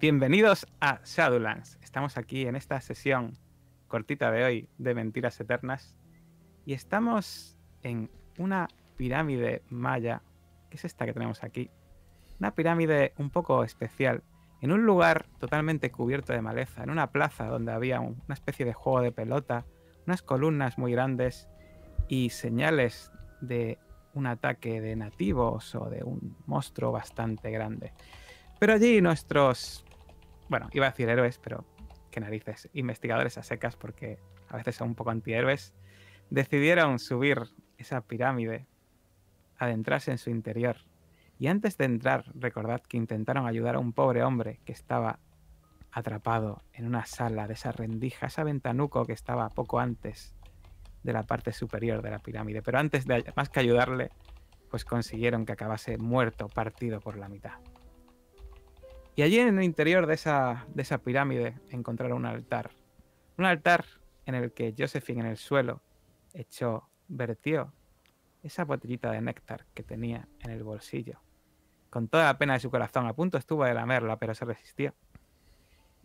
Bienvenidos a Shadowlands. Estamos aquí en esta sesión cortita de hoy de Mentiras Eternas y estamos en una pirámide maya, que es esta que tenemos aquí. Una pirámide un poco especial, en un lugar totalmente cubierto de maleza, en una plaza donde había una especie de juego de pelota, unas columnas muy grandes y señales de un ataque de nativos o de un monstruo bastante grande. Pero allí nuestros, bueno, iba a decir héroes, pero qué narices, investigadores a secas porque a veces son un poco antihéroes, decidieron subir esa pirámide, adentrarse en su interior. Y antes de entrar, recordad que intentaron ayudar a un pobre hombre que estaba atrapado en una sala de esa rendija, esa ventanuco que estaba poco antes de la parte superior de la pirámide. Pero antes de más que ayudarle, pues consiguieron que acabase muerto, partido por la mitad. Y allí en el interior de esa, de esa pirámide encontraron un altar. Un altar en el que Josephine en el suelo echó, vertió esa botellita de néctar que tenía en el bolsillo. Con toda la pena de su corazón, a punto estuvo de lamerla, pero se resistió.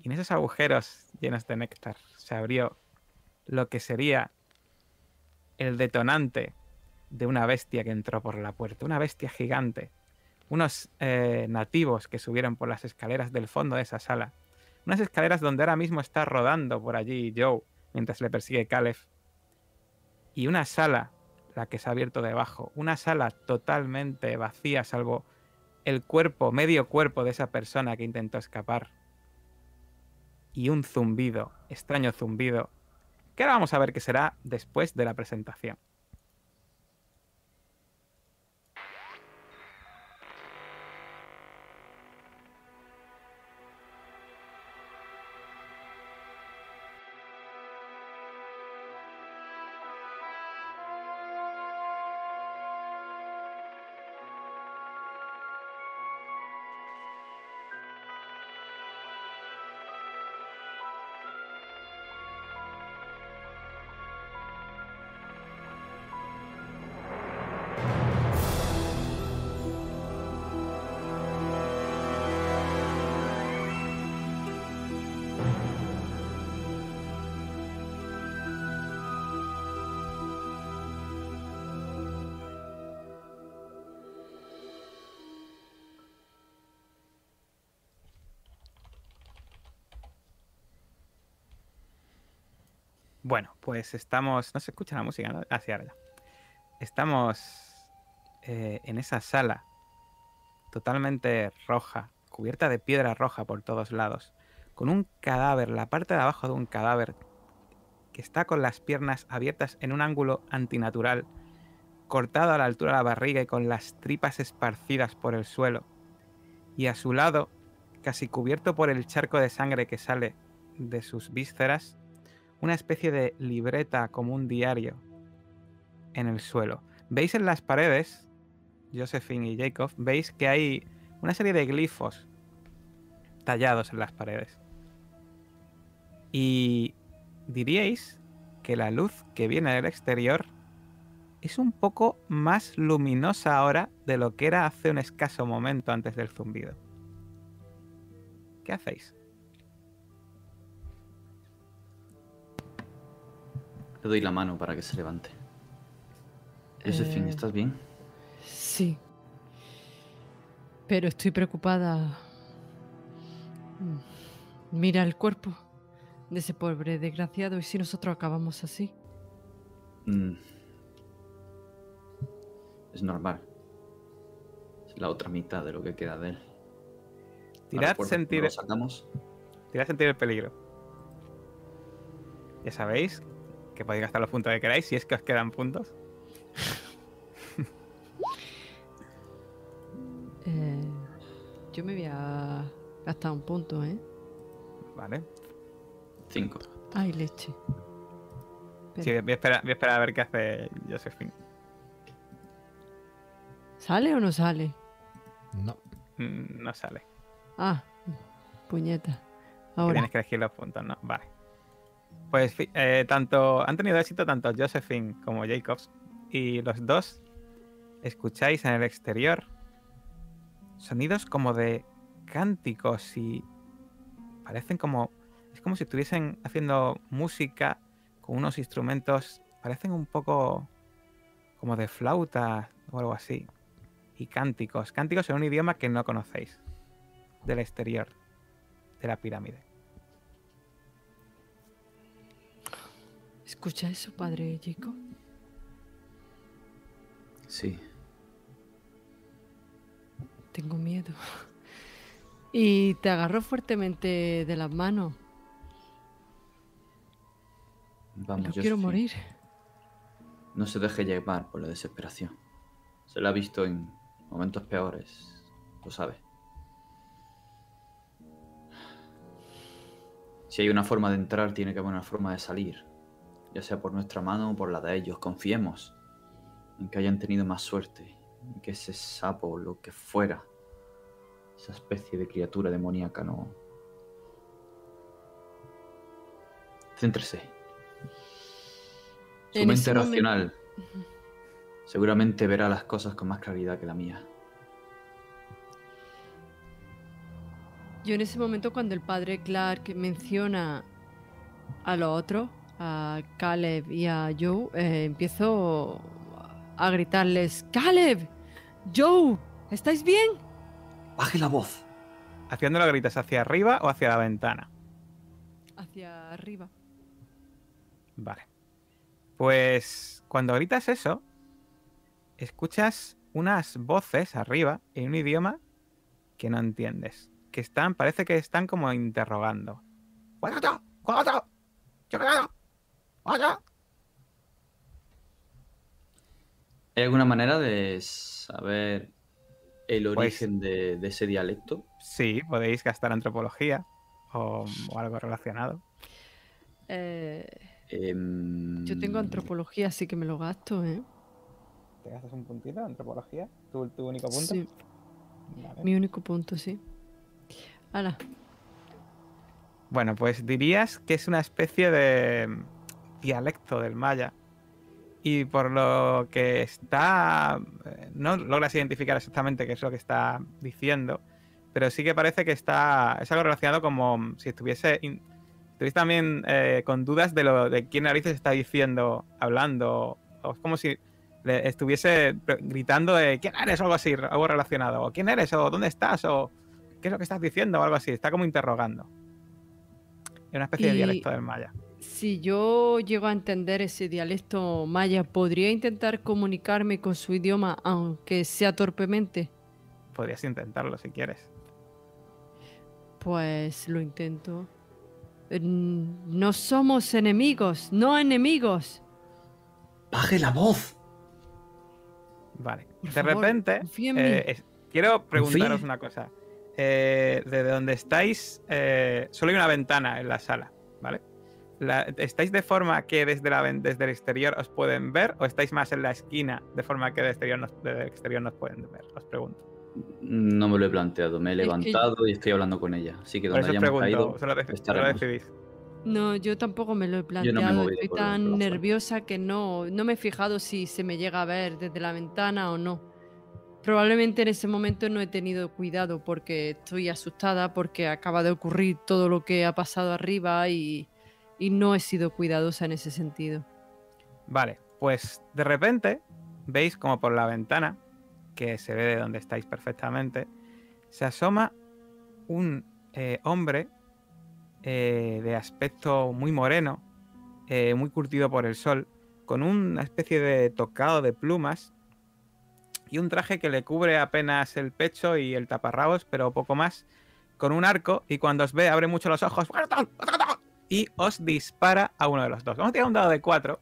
Y en esos agujeros llenos de néctar se abrió lo que sería el detonante de una bestia que entró por la puerta, una bestia gigante, unos eh, nativos que subieron por las escaleras del fondo de esa sala, unas escaleras donde ahora mismo está rodando por allí Joe mientras le persigue Caleb, y una sala, la que se ha abierto debajo, una sala totalmente vacía salvo el cuerpo, medio cuerpo de esa persona que intentó escapar, y un zumbido, extraño zumbido, que ahora vamos a ver qué será después de la presentación. Bueno, pues estamos. No se escucha la música, ¿no? Así ahora ya. Estamos eh, en esa sala totalmente roja, cubierta de piedra roja por todos lados, con un cadáver, la parte de abajo de un cadáver que está con las piernas abiertas en un ángulo antinatural, cortado a la altura de la barriga y con las tripas esparcidas por el suelo. Y a su lado, casi cubierto por el charco de sangre que sale de sus vísceras, una especie de libreta como un diario en el suelo. Veis en las paredes, Josephine y Jacob, veis que hay una serie de glifos tallados en las paredes. Y diríais que la luz que viene del exterior es un poco más luminosa ahora de lo que era hace un escaso momento antes del zumbido. ¿Qué hacéis? Le doy la mano para que se levante. Josephine, Eh, ¿estás bien? Sí. Pero estoy preocupada. Mm. Mira el cuerpo de ese pobre desgraciado y si nosotros acabamos así. Mm. Es normal. Es la otra mitad de lo que queda de él. Tirad sentir, Lo sacamos. tirad sentir el peligro. Ya sabéis que podéis gastar los puntos que queráis si es que os quedan puntos. Eh, yo me voy a gastar un punto, ¿eh? Vale. Cinco. Ay, leche. Sí, voy a esperar, voy a esperar a ver qué hace Josephine. ¿Sale o no sale? No. Mm, No sale. Ah, puñeta. Ahora. Tienes que elegir los puntos, ¿no? Vale. Pues eh, tanto han tenido éxito tanto Josephine como Jacobs. Y los dos escucháis en el exterior sonidos como de cánticos y parecen como. Es como si estuviesen haciendo música con unos instrumentos. Parecen un poco como de flauta o algo así. Y cánticos. Cánticos en un idioma que no conocéis. Del exterior de la pirámide. ¿Escucha eso, padre Jacob? Sí. Tengo miedo. Y te agarró fuertemente de las manos. Vamos, No yo quiero morir. No se deje llevar por la desesperación. Se la ha visto en momentos peores, lo sabe. Si hay una forma de entrar, tiene que haber una forma de salir. Ya sea por nuestra mano o por la de ellos. Confiemos en que hayan tenido más suerte. En que ese sapo o lo que fuera, esa especie de criatura demoníaca, no. Céntrese. Su En mente racional seguramente verá las cosas con más claridad que la mía. Yo en ese momento cuando el padre Clark menciona a los otros, a Caleb y a Joe, eh, empiezo a gritarles, Caleb, Joe, ¿estáis bien? Baje la voz. Haciéndolo gritas hacia arriba o hacia la ventana. Hacia arriba. Vale. Pues cuando gritas eso, escuchas unas voces arriba en un idioma que no entiendes. Que están, parece que están como interrogando. ¿Hay alguna manera de saber el Pues- origen de, de ese dialecto? Sí, podéis gastar antropología o, o algo relacionado. Eh, Em, yo tengo antropología, así que me lo gasto, ¿eh? ¿Te gastas un puntito de antropología? ¿Tu, tu único punto? Sí, Vale. mi único punto, sí. Hala, Bueno, pues dirías que es una especie de dialecto del maya. Y por lo que está. eh, No logras identificar exactamente qué es lo que está diciendo. Pero sí que parece que está. Es algo relacionado como si estuviese. in- estuviese también eh, con dudas de lo de quién narices está diciendo, hablando. O es como si le estuviese gritando de quién eres o algo así, algo relacionado. O quién eres, o dónde estás, o qué es lo que estás diciendo, o algo así. Está como interrogando. Es una especie de dialecto del maya. Si yo llego a entender ese dialecto maya, ¿podría intentar comunicarme con su idioma, aunque sea torpemente? Podrías intentarlo si quieres. Pues lo intento. Eh, No somos enemigos, no enemigos. ¡Baje la voz! Vale. Por de favor, repente, eh, es- quiero preguntaros una cosa. Eh, desde donde estáis, eh, solo hay una ventana en la sala, ¿vale? La- ¿Estáis de forma que desde, la, desde el exterior os pueden ver o estáis más en la esquina de forma que del exterior nos, del exterior nos pueden ver? Os pregunto. No me lo he planteado, me he Es que- levantado y estoy hablando con ella. Así que Por donde eso os hayamos pregunto, caído, solo, deci- solo decidís. No, yo tampoco me lo he no planteado. movido Estoy el- tan nerviosa que no, no me he fijado si se me llega a ver desde la ventana o no. Probablemente en ese momento no he tenido cuidado porque estoy asustada porque acaba de ocurrir todo lo que ha pasado arriba y, y no he sido cuidadosa en ese sentido. Vale, pues de repente veis como por la ventana, que se ve de donde estáis perfectamente, se asoma un eh, hombre eh, de aspecto muy moreno, eh, muy curtido por el sol, con una especie de tocado de plumas y un traje que le cubre apenas el pecho y el taparrabos, pero poco más, con un arco y cuando os ve abre mucho los ojos y os dispara a uno de los dos. Vamos a tirar un dado de 4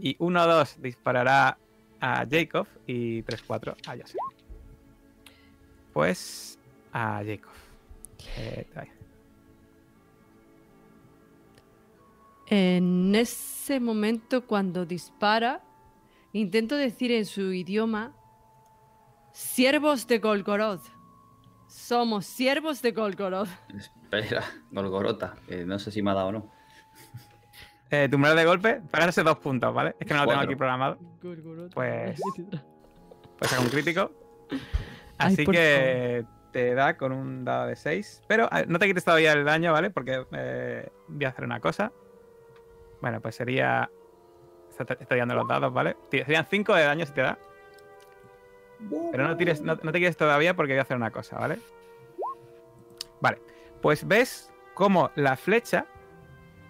y 1-2 disparará a Jacob y 3-4 a Joseph. Pues a Jacob. Eh. En ese momento cuando dispara, intento decir en su idioma, siervos de Golgoroth. Somos siervos de Golgoroth. Espera, Golgorota, no sé si me ha dado o no. Eh, tu de golpe, pagarse dos puntos, ¿vale? Es que no lo tengo aquí programado. Golgoroth. Pues- Pues saca un crítico. Así que te da con un dado de 6. Pero no te quites todavía el daño, ¿vale? Porque eh, voy a hacer una cosa. Bueno, pues sería. Estoy estoy dando los dados, ¿vale? Serían 5 de daño si te da. Pero no, tires, no, no te quieres todavía porque voy a hacer una cosa, ¿vale? Vale. Pues ves cómo la flecha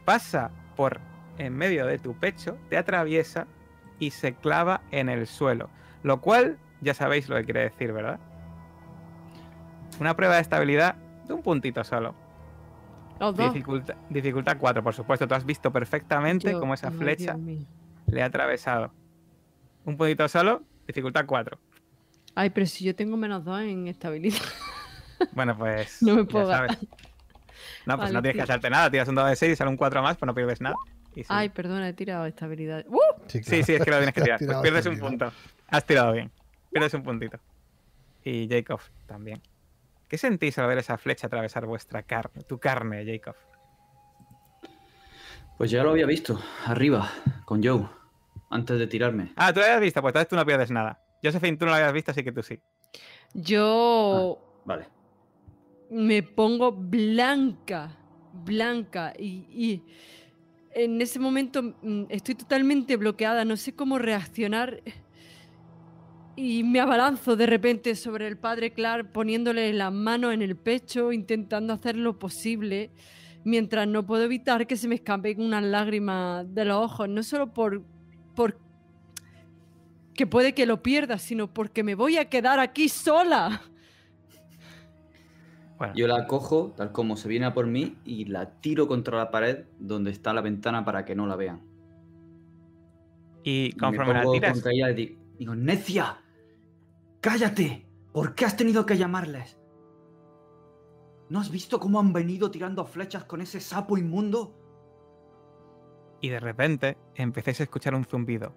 pasa por en medio de tu pecho, te atraviesa y se clava en el suelo. Lo cual ya sabéis lo que quiere decir, ¿verdad? Una prueba de estabilidad de un puntito solo. Los dos. Dificultad, dificultad 4, por supuesto. Tú has visto perfectamente cómo esa flecha le ha atravesado. Un puntito solo, dificultad 4. Ay, pero si yo tengo menos dos en estabilidad. Bueno, pues. No me ya puedo sabes. gastar. No, pues Vale, no tienes que hacerte nada. Tiras un dado de 6 y sale un 4 más, pues no pierdes nada. Sí. Ay, perdona, he tirado estabilidad. ¡Uh! Sí, sí, es que lo tienes que tirar. Pues pierdes un punto. Has tirado bien. Pierdes un puntito. Y Jacob también. ¿Qué sentís al ver esa flecha atravesar vuestra carne, tu carne, Jacob? Pues ya lo había visto, arriba, con Joe, antes de tirarme. Ah, tú lo habías visto, pues entonces tú no pierdes nada. Josephine, tú no lo habías visto, así que tú sí. Yo Vale. me pongo blanca, blanca y, y en ese momento mm, estoy totalmente bloqueada, no sé cómo reaccionar y me abalanzo de repente sobre el padre Clark poniéndole las manos en el pecho, intentando hacer lo posible, mientras no puedo evitar que se me escapen unas lágrimas de los ojos, no solo por, por que puede que lo pierda, sino porque me voy a quedar aquí sola. Bueno, Yo la cojo, tal como se viene a por mí, y la tiro contra la pared donde está la ventana para que no la vean. y Y conforme me la pongo tiras, contra ella y di- digo, ¡Necia! ¡Cállate! ¿Por qué has tenido que llamarles? ¿No has visto cómo han venido tirando flechas con ese sapo inmundo? y de repente empecéis a escuchar un zumbido.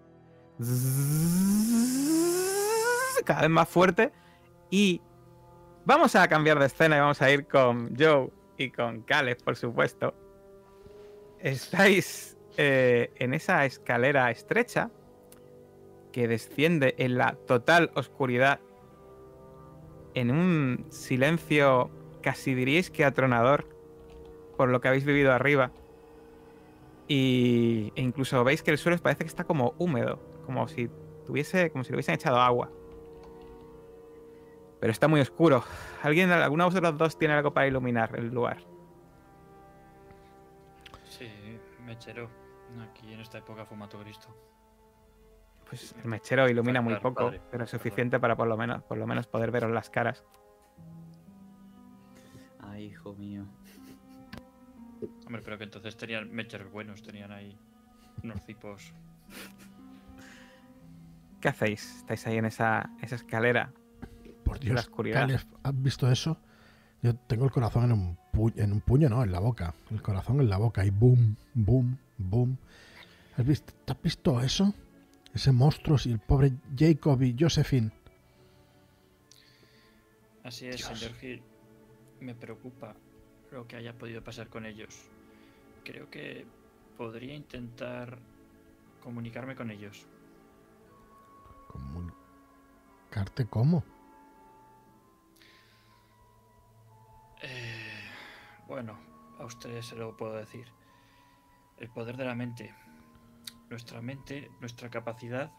Cada vez más fuerte. Y vamos a cambiar de escena y vamos a ir con Joe y con Caleb, por supuesto. Estáis en esa escalera estrecha que desciende en la total oscuridad, en un silencio casi diríais que atronador por lo que habéis vivido arriba. Y e incluso veis que el suelo parece que está como húmedo, como si tuviese, como si le hubiesen echado agua. Pero está muy oscuro. ¿Alguien, alguno de vosotros dos tiene algo para iluminar el lugar? Sí, mechero. Aquí en esta época fumato Cristo. Pues el mechero ilumina muy poco, padre, pero es perdón. suficiente para por lo menos, por lo menos poder veros las caras. Ay, hijo mío. Hombre, pero que entonces tenían mecheros buenos, tenían ahí unos tipos. ¿Qué hacéis? Estáis ahí en esa, esa escalera. Por la Dios, oscuridad. Caleb, ¿has visto eso? Yo tengo el corazón en un, pu- en un puño, no, en la boca. El corazón en la boca y boom, boom, boom. ¿Has visto, ¿te ¿Has visto eso? Ese monstruo y el pobre Jacob y Josephine. Así es, Dios. señor Hill. Me preocupa lo que haya podido pasar con ellos. Creo que podría intentar comunicarme con ellos. ¿Comunicarte cómo? Eh, bueno, a ustedes se lo puedo decir. El poder de la mente. Nuestra mente, nuestra capacidad.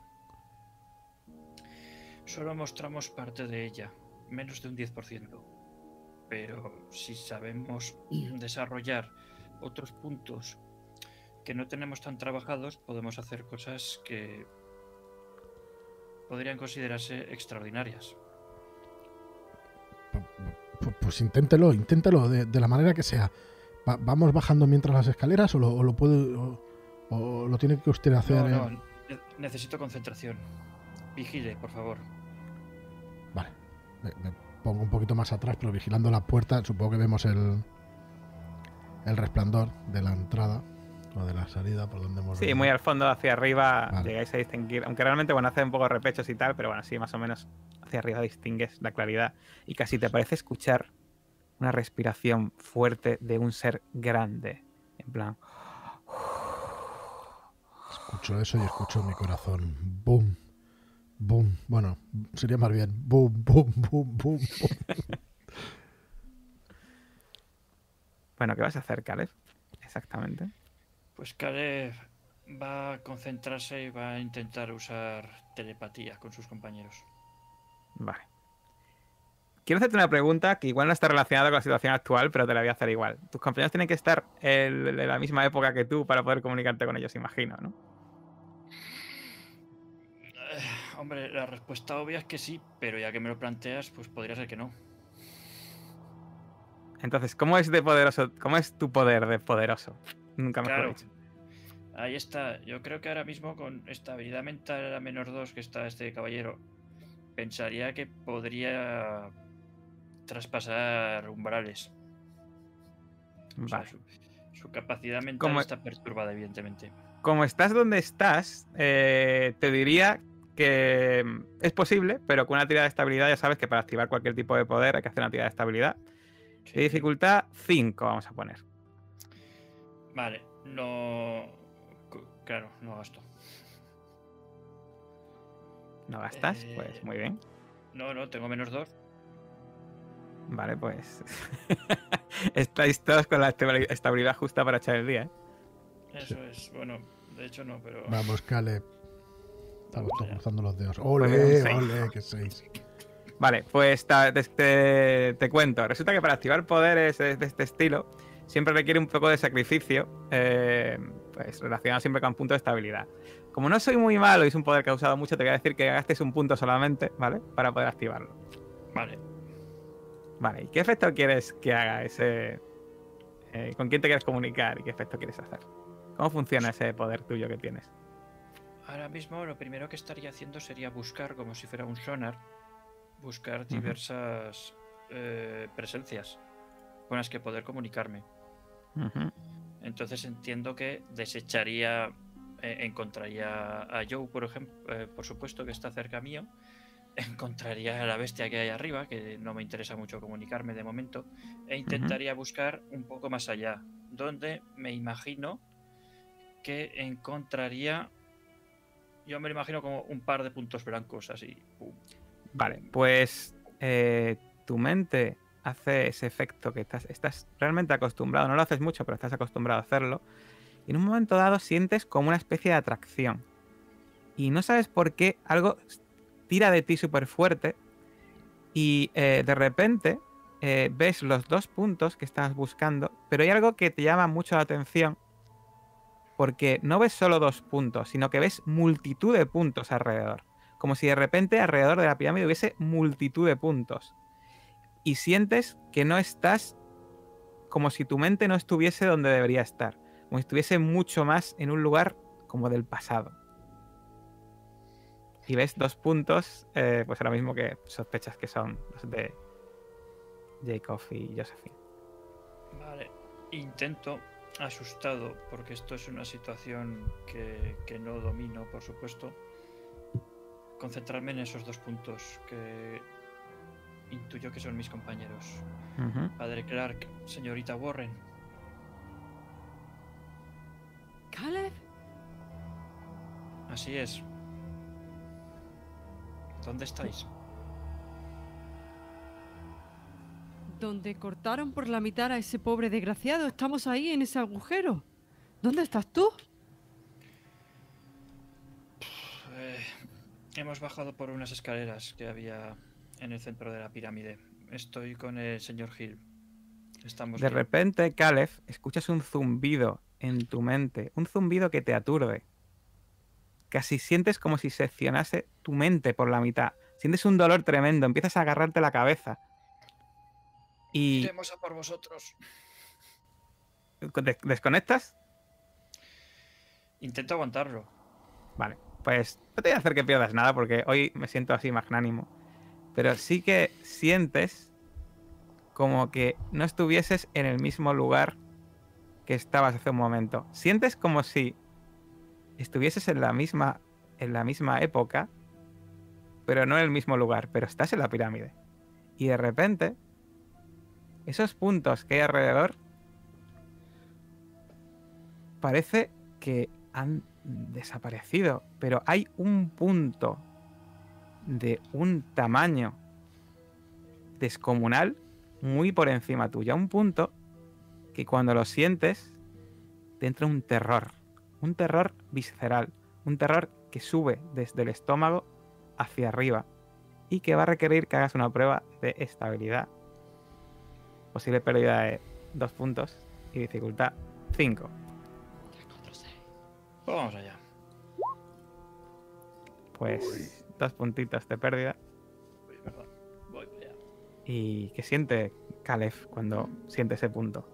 Solo mostramos parte de ella, menos de un 10%. Pero si sabemos desarrollar otros puntos que no tenemos tan trabajados, podemos hacer cosas que podrían considerarse extraordinarias. Pu- Pues inténtelo, inténtelo de, de la manera que sea. Va- ¿Vamos bajando mientras las escaleras o lo, o lo puede o, o lo tiene que usted hacer? No, eh? no, ne- necesito concentración. Vigile, por favor. Vale. Me, me pongo un poquito más atrás, pero vigilando la puerta, supongo que vemos el el resplandor de la entrada de la salida por donde hemos Sí, venido. muy al fondo, hacia arriba, Vale. llegáis a distinguir. Aunque realmente, bueno, hace un poco de repechos y tal, pero bueno, sí, más o menos hacia arriba distingues la claridad. Y casi te parece escuchar una respiración fuerte de un ser grande. En plan, Escucho eso y escucho mi corazón. Boom. Boom. Bueno, sería más bien. Boom, boom, boom, boom, boom. Bueno, ¿qué vas a hacer, Caleb? Exactamente. Pues Caleb va a concentrarse y va a intentar usar telepatía con sus compañeros. Vale. Quiero hacerte una pregunta que igual no está relacionada con la situación actual, pero te la voy a hacer igual. Tus compañeros tienen que estar en la misma época que tú para poder comunicarte con ellos, imagino, ¿no? Eh, hombre, la respuesta obvia es que sí, pero ya que me lo planteas, pues podría ser que no. Entonces, ¿cómo es de poderoso? ¿Cómo es tu poder de poderoso? Nunca me Claro. dicho. Ahí está. Yo creo que ahora mismo con estabilidad mental a menos 2 que está este caballero, pensaría que podría traspasar umbrales. O sea, Vale. su, su capacidad mental Como- está perturbada, evidentemente. Como estás donde estás, eh, te diría que mm, es posible, pero con una tirada de estabilidad ya sabes que para activar cualquier tipo de poder hay que hacer una tirada de estabilidad. Sí. De dificultad 5, vamos a poner. Vale, no. Claro, no gasto. ¿No gastas? Eh, Pues muy bien. No, no, tengo menos 2. Vale, pues. Estáis todos con la estabili- estabilidad justa para echar el día, ¿eh? Eso es. Bueno, de hecho no, pero. Vamos, Caleb. Estamos todos cruzando los dedos. Pues ¡Ole, ole! ¡Que seis! Vale, pues te, te- te cuento. Resulta que para activar poderes de, de este estilo siempre requiere un poco de sacrificio, eh, pues relacionado siempre con puntos de estabilidad. Como no soy muy malo y es un poder que he usado mucho, te voy a decir que gastes un punto solamente, ¿vale? Para poder activarlo. Vale. Vale, ¿y qué efecto quieres que haga ese... eh, ¿Con quién te quieres comunicar y qué efecto quieres hacer? ¿Cómo funciona ese poder tuyo que tienes? Ahora mismo lo primero que estaría haciendo sería buscar, como si fuera un sonar, buscar diversas eh, presencias con las que poder comunicarme. Entonces entiendo que desecharía, eh, encontraría a Joe, por ejemplo, por supuesto que está cerca mío, encontraría a la bestia que hay arriba, que no me interesa mucho comunicarme de momento, e intentaría buscar un poco más allá, donde me imagino que encontraría, yo me lo imagino como un par de puntos blancos así. pum. Vale, pues eh, tu mente hace ese efecto que estás, estás realmente acostumbrado, no lo haces mucho, pero estás acostumbrado a hacerlo. Y en un momento dado sientes como una especie de atracción. Y no sabes por qué algo tira de ti súper fuerte. Y eh, de repente eh, ves los dos puntos que estabas buscando, pero hay algo que te llama mucho la atención. Porque no ves solo dos puntos, sino que ves multitud de puntos alrededor como si de repente alrededor de la pirámide hubiese multitud de puntos. Y sientes que no estás como si tu mente no estuviese donde debería estar, como si estuviese mucho más en un lugar como del pasado. Y ves dos puntos, eh, pues ahora mismo que sospechas que son los de Jacob y Josephine. Vale, intento, asustado, porque esto es una situación que, que no domino, por supuesto, concentrarme en esos dos puntos que intuyo que son mis compañeros. Padre Clark, señorita Warren, Caleb, así es. ¿Dónde estáis? donde cortaron por la mitad a ese pobre desgraciado, estamos ahí en ese agujero. ¿Dónde estás tú? Eh, hemos bajado por unas escaleras que había en el centro de la pirámide. Estoy con el señor Hill. Estamos De bien. repente, Caleb, escuchas un zumbido en tu mente, un zumbido que te aturde. Casi sientes como si seccionase tu mente por la mitad. Sientes un dolor tremendo, empiezas a agarrarte la cabeza. Y Iremos a por vosotros. ¿des- desconectas. Intento aguantarlo. Vale, pues no te voy a hacer que pierdas nada porque hoy me siento así magnánimo. Pero sí que sientes como que no estuvieses en el mismo lugar que estabas hace un momento. Sientes como si estuvieses en la misma en la misma época, pero no en el mismo lugar, pero estás en la pirámide. Y de repente esos puntos que hay alrededor parece que han desaparecido, pero hay un punto de un tamaño descomunal muy por encima tuya, un punto que cuando lo sientes, te entra un terror. Un terror visceral. Un terror que sube desde el estómago hacia arriba. Y que va a requerir que hagas una prueba de estabilidad. Posible pérdida de 2 puntos y dificultad 5. Pues vamos allá. Pues dos puntitos de pérdida. Uy, perdón. Voy allá. ¿Y qué siente Caleb cuando siente ese punto?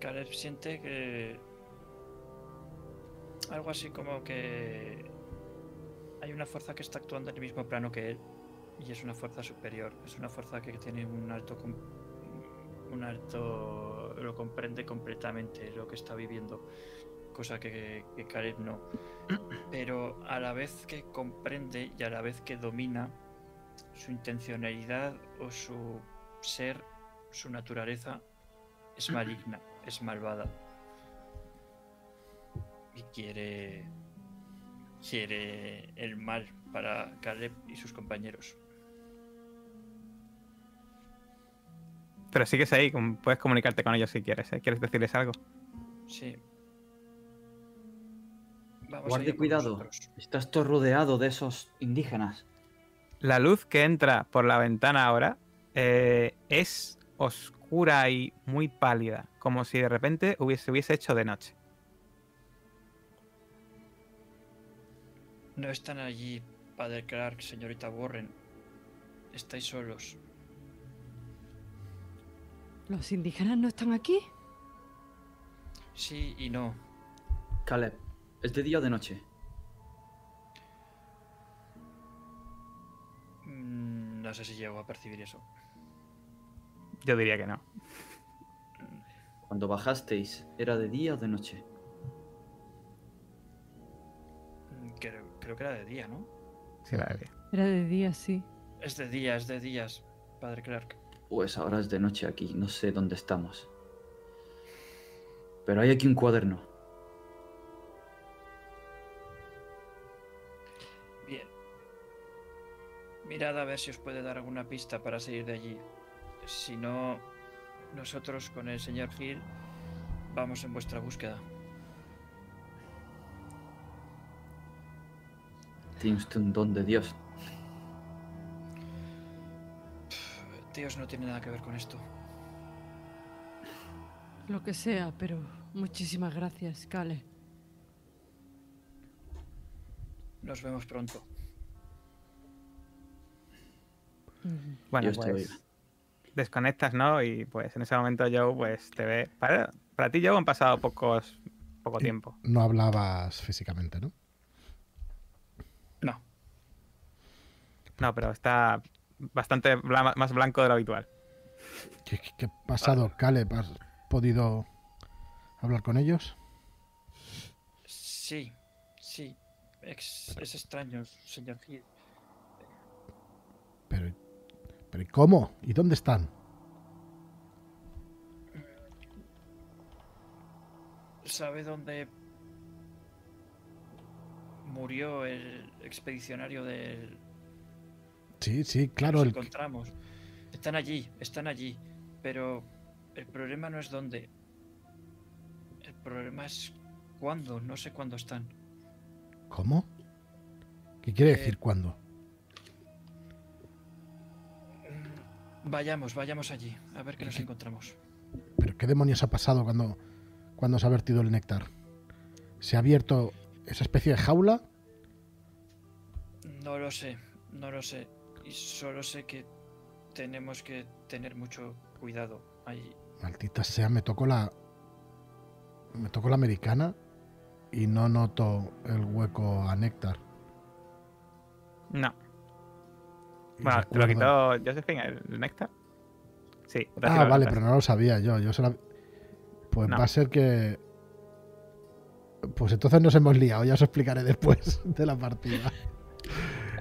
Caleb siente que. Algo así como que. Hay una fuerza que está actuando en el mismo plano que él. Y es una fuerza superior. Es una fuerza que tiene un alto. com- Un alto. Lo comprende completamente lo que está viviendo. Cosa que, que Caleb no. Pero a la vez que comprende y a la vez que domina su intencionalidad o su ser, su naturaleza, es maligna, es malvada. Y quiere. quiere el mal para Caleb y sus compañeros. Pero sigues ahí, puedes comunicarte con ellos si quieres. ¿eh? ¿Quieres decirles algo? Sí. Vamos Guarde cuidado. nosotros. Estás todo rodeado de esos indígenas. La luz que entra por la ventana ahora eh, es oscura y muy pálida, como si de repente hubiese, hubiese hecho de noche. No están allí, Padre Clark, señorita Warren. Estáis solos. ¿Los indígenas no están aquí? Sí y no. Caleb, ¿es de día o de noche? Mm, No sé si llego a percibir eso. Yo diría que no. Cuando bajasteis, ¿era de día o de noche? Mm, Creo, creo que era de día, ¿no? Sí, la de día. Era de día, sí. Es de día, es de días, Padre Clark. Pues ahora es de noche aquí, no sé dónde estamos. Pero hay aquí un cuaderno. Mirad a ver si os puede dar alguna pista para salir de allí. Si no, nosotros con el señor Hill vamos en vuestra búsqueda. Tiene usted un don de Dios. Dios no tiene nada que ver con esto. Lo que sea, pero muchísimas gracias, Kale. Nos vemos pronto. Bueno, Yo estoy pues desconectas, ¿no? Y pues en ese momento Joe pues te ve. Para, para ti, Joe, han pasado pocos, poco tiempo. No hablabas físicamente, ¿no? No, No, pero está bastante bla- más blanco de lo habitual. ¿Qué, qué- qué ha pasado, Caleb? ¿Has podido hablar con ellos? sí, sí. Es, es extraño, señor Hill. Pero, pero ¿y cómo? ¿Y dónde están? ¿Sabe dónde murió el expedicionario del Sí, sí, claro. nos El, que- encontramos? Están allí, están allí. Pero el problema no es dónde. El problema es cuándo. No sé cuándo están. ¿Cómo? ¿Qué quiere Eh, decir cuándo? Vayamos, vayamos allí. A ver qué nos ¿Qué- encontramos. ¿Pero qué demonios ha pasado cuando, cuando se ha vertido el néctar? ¿Se ha abierto esa especie de jaula? No lo sé, no lo sé. Y solo sé que tenemos que tener mucho cuidado allí. Maldita sea, me tocó la. Me tocó la americana y no noto el hueco a néctar. No. Bueno, te lo quitó Josephine, el, el néctar. Sí. Ah, vale, pero no lo sabía yo. yo se la- Pues No. va a ser que. Pues entonces nos hemos liado, ya os explicaré después de la partida.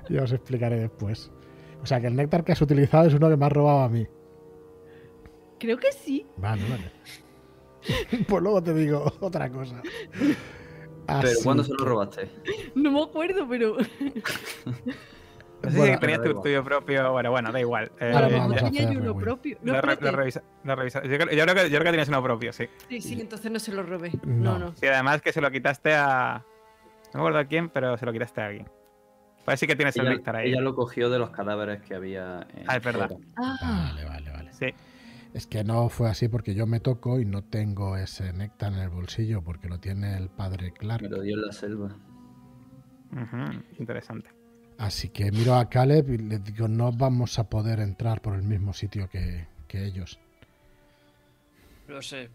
ya os explicaré después. O sea que el néctar que has utilizado es uno que me has robado a mí. Creo que sí. Vale, vale. pues luego te digo otra cosa. ¿Pero cuándo se lo robaste? No me acuerdo, pero. No sé Bueno, si tenías tu propio. Bueno, bueno, da igual. Eh, Ahora no, vamos ya- a tenía yo hacer uno propio. No, lo, re- lo revisa- lo revisa- Yo, creo, yo creo que, yo creo que tienes uno propio, sí. Sí, sí, entonces no se lo robé. No. No, no. Sí, además que se lo quitaste a. No me acuerdo a quién, pero se lo quitaste a alguien. Pues sí que tienes el néctar ahí. ella lo cogió de los cadáveres que había en Ah, es verdad. Ah, Vale, vale, vale. Sí. Es que no fue así porque yo me toco y no tengo ese néctar en el bolsillo porque lo tiene el padre Clark. Me lo dio en la selva. Ujú, Interesante. Así que miro a Caleb y le digo, no vamos a poder entrar por el mismo sitio que, que ellos. Lo sé,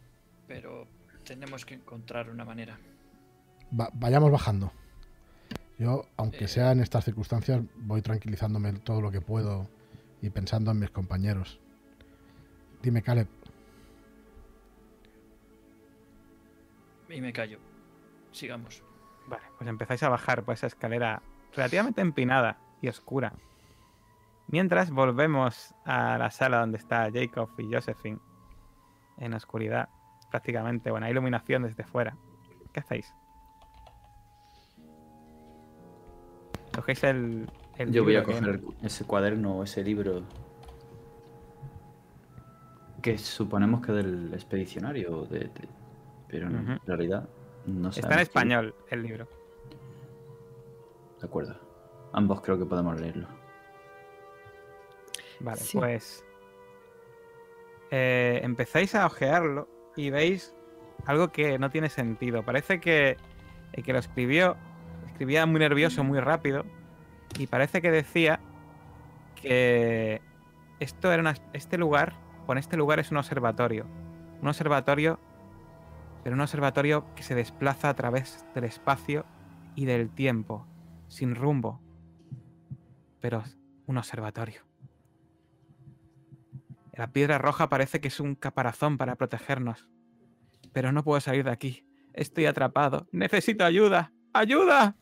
pero tenemos que encontrar una manera. Va- vayamos bajando. Yo, aunque Eh. sea en estas circunstancias, voy tranquilizándome todo lo que puedo y pensando en mis compañeros. Dime, Caleb, Y me callo. Sigamos. Vale, pues empezáis a bajar por esa escalera relativamente empinada y oscura. Mientras volvemos a la sala donde está Jacob y Josephine. En oscuridad, prácticamente. Bueno, hay iluminación desde fuera. ¿Qué hacéis? Cogéis el. el Yo voy a que- coger ese cuaderno o ese libro. Que suponemos que del expedicionario. De, de- pero en realidad no Está en español el libro. De acuerdo. Ambos creo que podemos leerlo. Vale, Sí. pues. eh, empezáis a ojearlo y veis algo que no tiene sentido. Parece que el que lo escribió escribía muy nervioso, muy rápido. Y parece que decía que esto era una- este lugar, con este lugar es un observatorio. Un observatorio, pero un observatorio que se desplaza a través del espacio y del tiempo, sin rumbo. Pero un observatorio. La piedra roja parece que es un caparazón para protegernos. Pero no puedo salir de aquí. Estoy atrapado. Necesito ayuda. ¡Ayuda!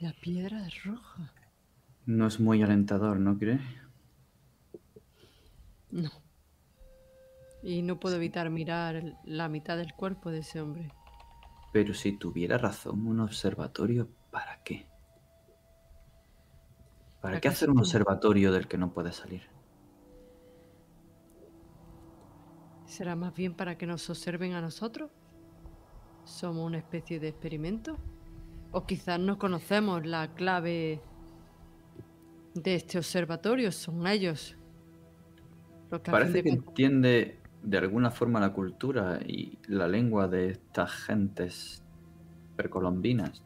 la piedra roja. No es muy alentador, ¿no crees? No. Y no puedo evitar mirar la mitad del cuerpo de ese hombre. Pero si tuviera razón, un observatorio, ¿para qué? ¿Para ¿Para qué hacer un observatorio del que no puede salir? ¿Será más bien para que nos observen a nosotros? ¿Somos una especie de experimento? ¿O quizás no conocemos la clave de este observatorio? Son ellos. Lo que Parece que entiende de alguna forma la cultura y la lengua de estas gentes precolombinas.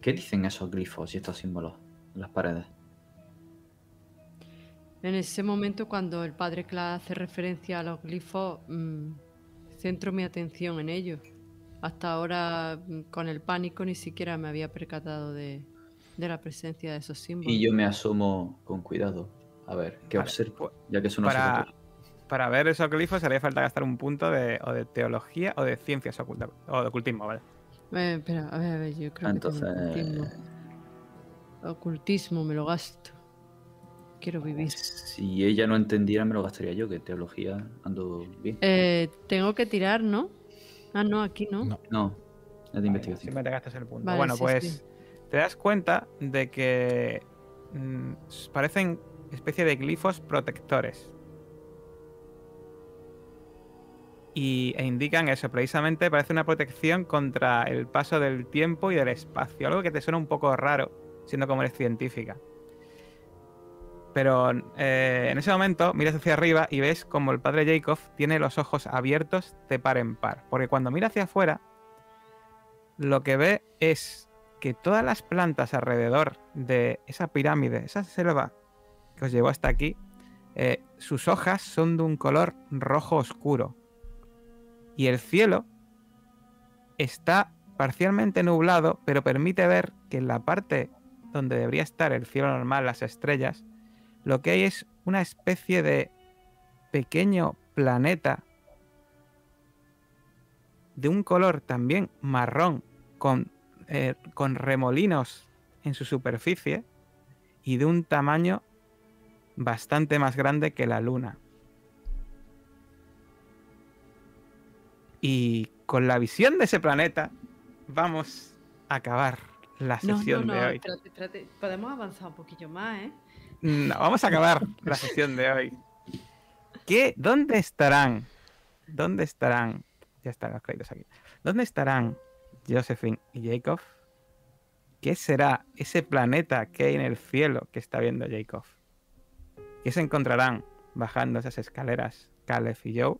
¿Qué dicen esos glifos y estos símbolos en las paredes? En ese momento, cuando el padre Cla hace referencia a los glifos, mm, centro mi atención en ellos. Hasta ahora, mm, con el pánico, ni siquiera me había percatado de, de la presencia de esos símbolos. Y yo me asomo con cuidado. A ver, ¿qué Vale, observo? pues, Ya que es un Para, observatorio. Para ver esos glifos haría falta gastar un punto de, o de teología o de ciencias ocultas. O de ocultismo, ¿vale? Eh, espera, a ver, a ver, yo creo que Entonces, ocultismo. Ocultismo, me lo gasto. Quiero vivir. si ella no entendiera, me lo gastaría yo, que teología ando bien. Eh, tengo que tirar, ¿no? Ah, no, aquí no. No. No, es de investigación. Siempre te gastas el punto. Vale, bueno, sí, pues sí. te das cuenta de que mm, parecen especie de glifos protectores. Y, e indican eso, precisamente parece una protección contra el paso del tiempo y del espacio. Algo que te suena un poco raro, siendo como eres científica. Pero eh, en ese momento miras hacia arriba y ves como el padre Jacob tiene los ojos abiertos de par en par. Porque cuando mira hacia afuera, lo que ve es que todas las plantas alrededor de esa pirámide, esa selva que os llevó hasta aquí, eh, sus hojas son de un color rojo oscuro. Y el cielo está parcialmente nublado, pero permite ver que en la parte donde debería estar el cielo normal, las estrellas, lo que hay es una especie de pequeño planeta de un color también marrón con, eh, con remolinos en su superficie y de un tamaño bastante más grande que la luna. Y con la visión de ese planeta vamos a acabar la No, no, sesión no, de hoy. Podemos avanzar un poquillo más, ¿eh? No, vamos a acabar la sesión de hoy. ¿Qué? ¿Dónde estarán? ¿Dónde estarán? Ya están los créditos aquí. ¿Dónde estarán Josephine y Jacob? ¿Qué será ese planeta que hay en el cielo que está viendo Jacob? ¿Qué se encontrarán bajando esas escaleras Caleb y Joe?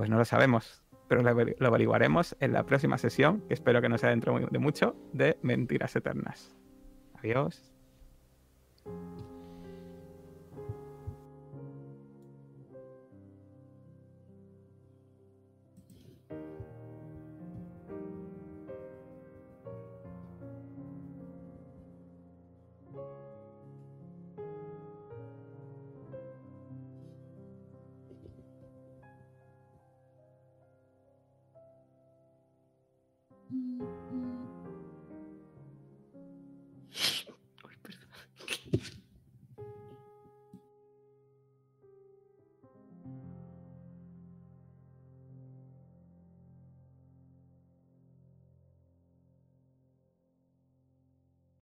Pues no lo sabemos, pero lo lo averiguaremos en la próxima sesión, que espero que no sea dentro de mucho, de Mentiras Eternas. Adiós.